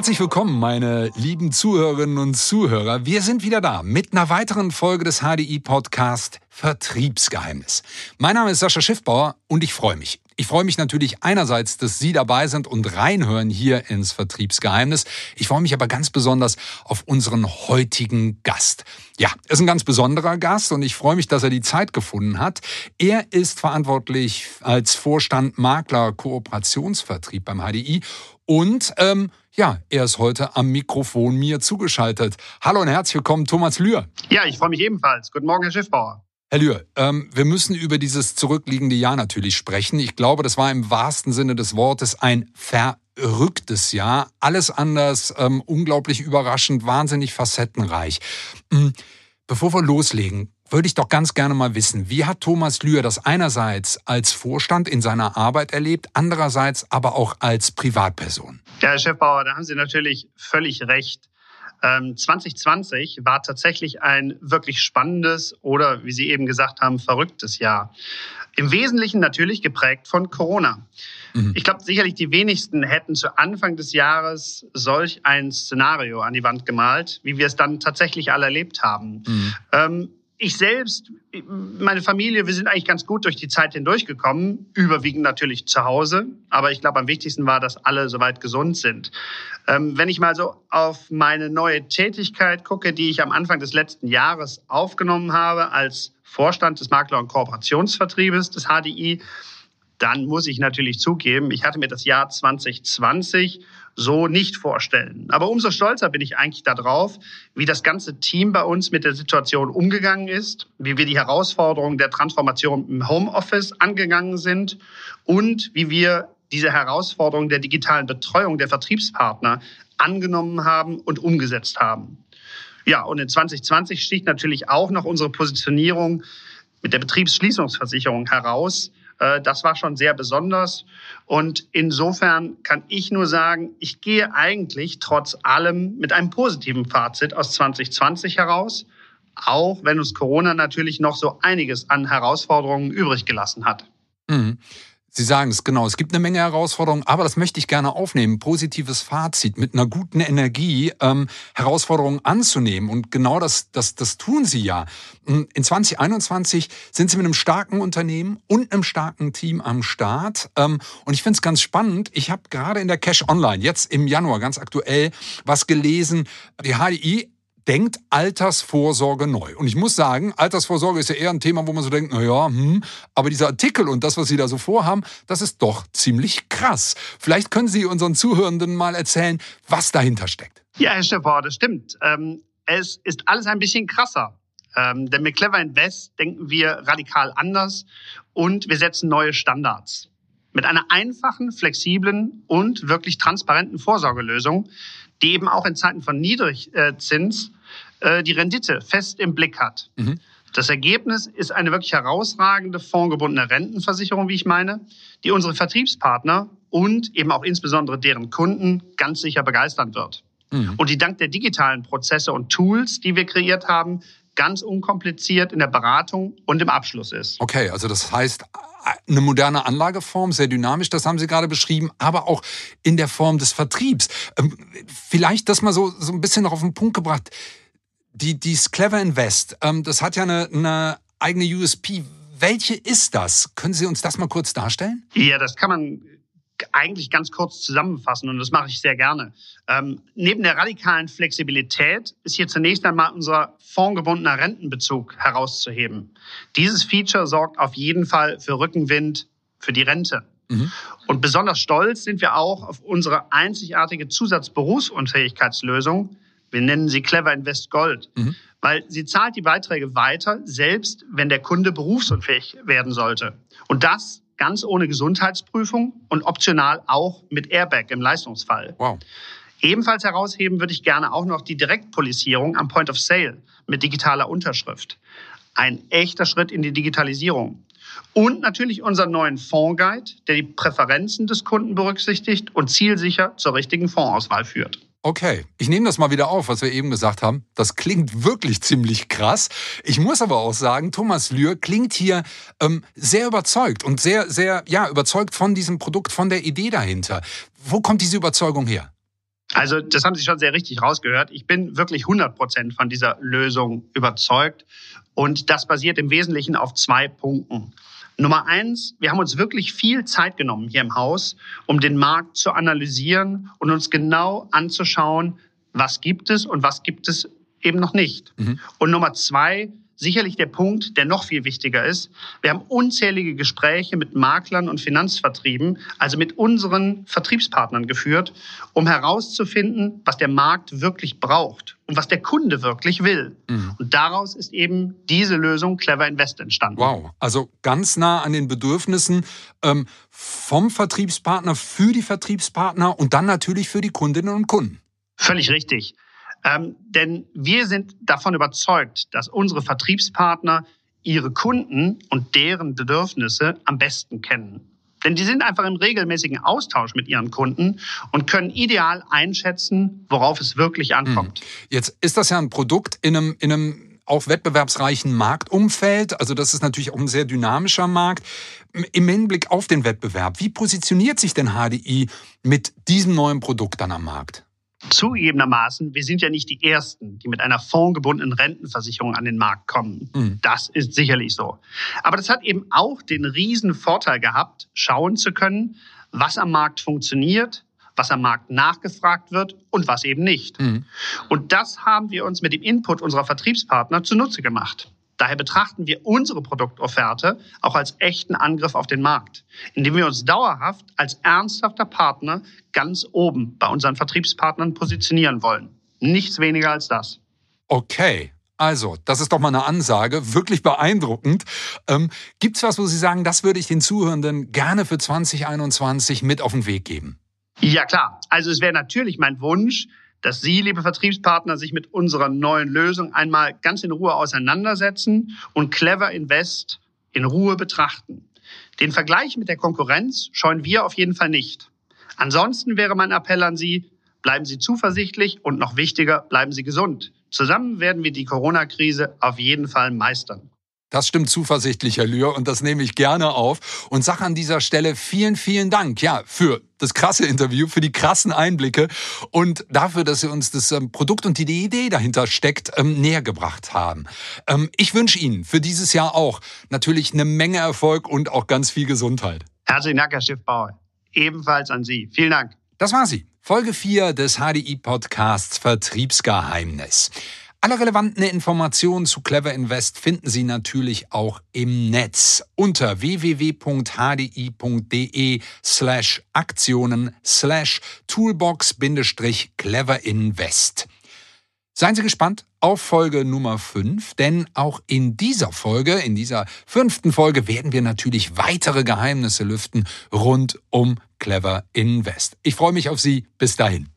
Herzlich willkommen, meine lieben Zuhörerinnen und Zuhörer. Wir sind wieder da mit einer weiteren Folge des HDI-Podcast Vertriebsgeheimnis. Mein Name ist Sascha Schiffbauer und ich freue mich. Ich freue mich natürlich einerseits, dass Sie dabei sind und reinhören hier ins Vertriebsgeheimnis. Ich freue mich aber ganz besonders auf unseren heutigen Gast. Ja, er ist ein ganz besonderer Gast und ich freue mich, dass er die Zeit gefunden hat. Er ist verantwortlich als Vorstand Makler Kooperationsvertrieb beim HDI und ähm, ja, er ist heute am Mikrofon mir zugeschaltet. Hallo und herzlich willkommen, Thomas Lühr. Ja, ich freue mich ebenfalls. Guten Morgen, Herr Schiffbauer. Herr Lühr, ähm, wir müssen über dieses zurückliegende Jahr natürlich sprechen. Ich glaube, das war im wahrsten Sinne des Wortes ein verrücktes Jahr. Alles anders, ähm, unglaublich überraschend, wahnsinnig facettenreich. Hm, bevor wir loslegen, würde ich doch ganz gerne mal wissen, wie hat Thomas Lühr das einerseits als Vorstand in seiner Arbeit erlebt, andererseits aber auch als Privatperson? Ja, Herr Chefbauer, da haben Sie natürlich völlig recht. 2020 ähm, war tatsächlich ein wirklich spannendes oder, wie Sie eben gesagt haben, verrücktes Jahr. Im Wesentlichen natürlich geprägt von Corona. Mhm. Ich glaube, sicherlich die wenigsten hätten zu Anfang des Jahres solch ein Szenario an die Wand gemalt, wie wir es dann tatsächlich alle erlebt haben. Mhm. Ähm, ich selbst, meine Familie, wir sind eigentlich ganz gut durch die Zeit hindurchgekommen, überwiegend natürlich zu Hause. Aber ich glaube, am wichtigsten war, dass alle soweit gesund sind. Ähm, wenn ich mal so auf meine neue Tätigkeit gucke, die ich am Anfang des letzten Jahres aufgenommen habe als Vorstand des Makler- und Kooperationsvertriebes des HDI, dann muss ich natürlich zugeben, ich hatte mir das Jahr 2020 so nicht vorstellen. Aber umso stolzer bin ich eigentlich darauf, wie das ganze Team bei uns mit der Situation umgegangen ist, wie wir die Herausforderungen der Transformation im Homeoffice angegangen sind und wie wir diese Herausforderung der digitalen Betreuung der Vertriebspartner angenommen haben und umgesetzt haben. Ja, und in 2020 sticht natürlich auch noch unsere Positionierung mit der Betriebsschließungsversicherung heraus, das war schon sehr besonders. Und insofern kann ich nur sagen, ich gehe eigentlich trotz allem mit einem positiven Fazit aus 2020 heraus, auch wenn uns Corona natürlich noch so einiges an Herausforderungen übrig gelassen hat. Mhm. Sie sagen es genau, es gibt eine Menge Herausforderungen, aber das möchte ich gerne aufnehmen. Positives Fazit mit einer guten Energie, ähm, Herausforderungen anzunehmen. Und genau das, das, das tun Sie ja. Hm, in 2021 sind Sie mit einem starken Unternehmen und einem starken Team am Start. Ähm, und ich finde es ganz spannend. Ich habe gerade in der Cash Online, jetzt im Januar ganz aktuell, was gelesen. Die HDI denkt Altersvorsorge neu. Und ich muss sagen, Altersvorsorge ist ja eher ein Thema, wo man so denkt, na ja, hm, aber dieser Artikel und das, was Sie da so vorhaben, das ist doch ziemlich krass. Vielleicht können Sie unseren Zuhörenden mal erzählen, was dahinter steckt. Ja, Herr Stefan, das stimmt. Ähm, es ist alles ein bisschen krasser. Ähm, denn mit Clever Invest denken wir radikal anders und wir setzen neue Standards. Mit einer einfachen, flexiblen und wirklich transparenten Vorsorgelösung, die eben auch in Zeiten von Niedrigzins äh, die Rendite fest im Blick hat. Mhm. Das Ergebnis ist eine wirklich herausragende fondgebundene Rentenversicherung, wie ich meine, die unsere Vertriebspartner und eben auch insbesondere deren Kunden ganz sicher begeistern wird. Mhm. Und die dank der digitalen Prozesse und Tools, die wir kreiert haben, ganz unkompliziert in der Beratung und im Abschluss ist. Okay, also das heißt eine moderne Anlageform, sehr dynamisch, das haben Sie gerade beschrieben, aber auch in der Form des Vertriebs. Ähm, vielleicht das mal so, so ein bisschen noch auf den Punkt gebracht die, die Clever Invest, ähm, das hat ja eine, eine eigene USP. Welche ist das? Können Sie uns das mal kurz darstellen? Ja, das kann man eigentlich ganz kurz zusammenfassen und das mache ich sehr gerne. Ähm, neben der radikalen Flexibilität ist hier zunächst einmal unser fondgebundener Rentenbezug herauszuheben. Dieses Feature sorgt auf jeden Fall für Rückenwind für die Rente. Mhm. Und besonders stolz sind wir auch auf unsere einzigartige Zusatzberufsunfähigkeitslösung, wir nennen sie Clever Invest Gold, mhm. weil sie zahlt die Beiträge weiter, selbst wenn der Kunde berufsunfähig werden sollte. Und das ganz ohne Gesundheitsprüfung und optional auch mit Airbag im Leistungsfall. Wow. Ebenfalls herausheben würde ich gerne auch noch die Direktpolisierung am Point of Sale mit digitaler Unterschrift. Ein echter Schritt in die Digitalisierung. Und natürlich unseren neuen Fondsguide, der die Präferenzen des Kunden berücksichtigt und zielsicher zur richtigen Fondsauswahl führt. Okay, ich nehme das mal wieder auf, was wir eben gesagt haben. Das klingt wirklich ziemlich krass. Ich muss aber auch sagen, Thomas Lühr klingt hier ähm, sehr überzeugt und sehr, sehr, ja, überzeugt von diesem Produkt, von der Idee dahinter. Wo kommt diese Überzeugung her? Also das haben Sie schon sehr richtig rausgehört. Ich bin wirklich 100 Prozent von dieser Lösung überzeugt. Und das basiert im Wesentlichen auf zwei Punkten. Nummer eins, wir haben uns wirklich viel Zeit genommen hier im Haus, um den Markt zu analysieren und uns genau anzuschauen, was gibt es und was gibt es eben noch nicht. Mhm. Und Nummer zwei, sicherlich der Punkt, der noch viel wichtiger ist. Wir haben unzählige Gespräche mit Maklern und Finanzvertrieben, also mit unseren Vertriebspartnern geführt, um herauszufinden, was der Markt wirklich braucht und was der Kunde wirklich will. Mhm. Und daraus ist eben diese Lösung Clever Invest entstanden. Wow, also ganz nah an den Bedürfnissen ähm, vom Vertriebspartner für die Vertriebspartner und dann natürlich für die Kundinnen und Kunden. Völlig richtig. Ähm, denn wir sind davon überzeugt, dass unsere Vertriebspartner ihre Kunden und deren Bedürfnisse am besten kennen. Denn die sind einfach im regelmäßigen Austausch mit ihren Kunden und können ideal einschätzen, worauf es wirklich ankommt. Hm. Jetzt ist das ja ein Produkt in einem, in einem auch wettbewerbsreichen Marktumfeld. Also das ist natürlich auch ein sehr dynamischer Markt. Im Hinblick auf den Wettbewerb, wie positioniert sich denn HDI mit diesem neuen Produkt dann am Markt? Zugegebenermaßen, wir sind ja nicht die Ersten, die mit einer fondgebundenen Rentenversicherung an den Markt kommen. Mhm. Das ist sicherlich so. Aber das hat eben auch den riesen Vorteil gehabt, schauen zu können, was am Markt funktioniert, was am Markt nachgefragt wird und was eben nicht. Mhm. Und das haben wir uns mit dem Input unserer Vertriebspartner zunutze gemacht. Daher betrachten wir unsere Produktofferte auch als echten Angriff auf den Markt, indem wir uns dauerhaft als ernsthafter Partner ganz oben bei unseren Vertriebspartnern positionieren wollen. Nichts weniger als das. Okay. Also, das ist doch mal eine Ansage, wirklich beeindruckend. Ähm, Gibt es was, wo Sie sagen, das würde ich den Zuhörenden gerne für 2021 mit auf den Weg geben? Ja, klar. Also es wäre natürlich mein Wunsch, dass Sie, liebe Vertriebspartner, sich mit unserer neuen Lösung einmal ganz in Ruhe auseinandersetzen und Clever Invest in Ruhe betrachten. Den Vergleich mit der Konkurrenz scheuen wir auf jeden Fall nicht. Ansonsten wäre mein Appell an Sie, bleiben Sie zuversichtlich und noch wichtiger, bleiben Sie gesund. Zusammen werden wir die Corona-Krise auf jeden Fall meistern. Das stimmt zuversichtlich, Herr Lühr, und das nehme ich gerne auf. Und sage an dieser Stelle vielen, vielen Dank, ja, für das krasse Interview, für die krassen Einblicke und dafür, dass Sie uns das ähm, Produkt und die Idee dahinter steckt, ähm, näher gebracht haben. Ähm, ich wünsche Ihnen für dieses Jahr auch natürlich eine Menge Erfolg und auch ganz viel Gesundheit. Herzlichen Dank, Herr Schiffbauer. Ebenfalls an Sie. Vielen Dank. Das war sie. Folge 4 des HDI Podcasts Vertriebsgeheimnis. Alle relevanten Informationen zu Clever Invest finden Sie natürlich auch im Netz unter www.hdi.de slash Aktionen slash Toolbox-Clever Invest. Seien Sie gespannt auf Folge Nummer 5, denn auch in dieser Folge, in dieser fünften Folge, werden wir natürlich weitere Geheimnisse lüften rund um Clever Invest. Ich freue mich auf Sie. Bis dahin.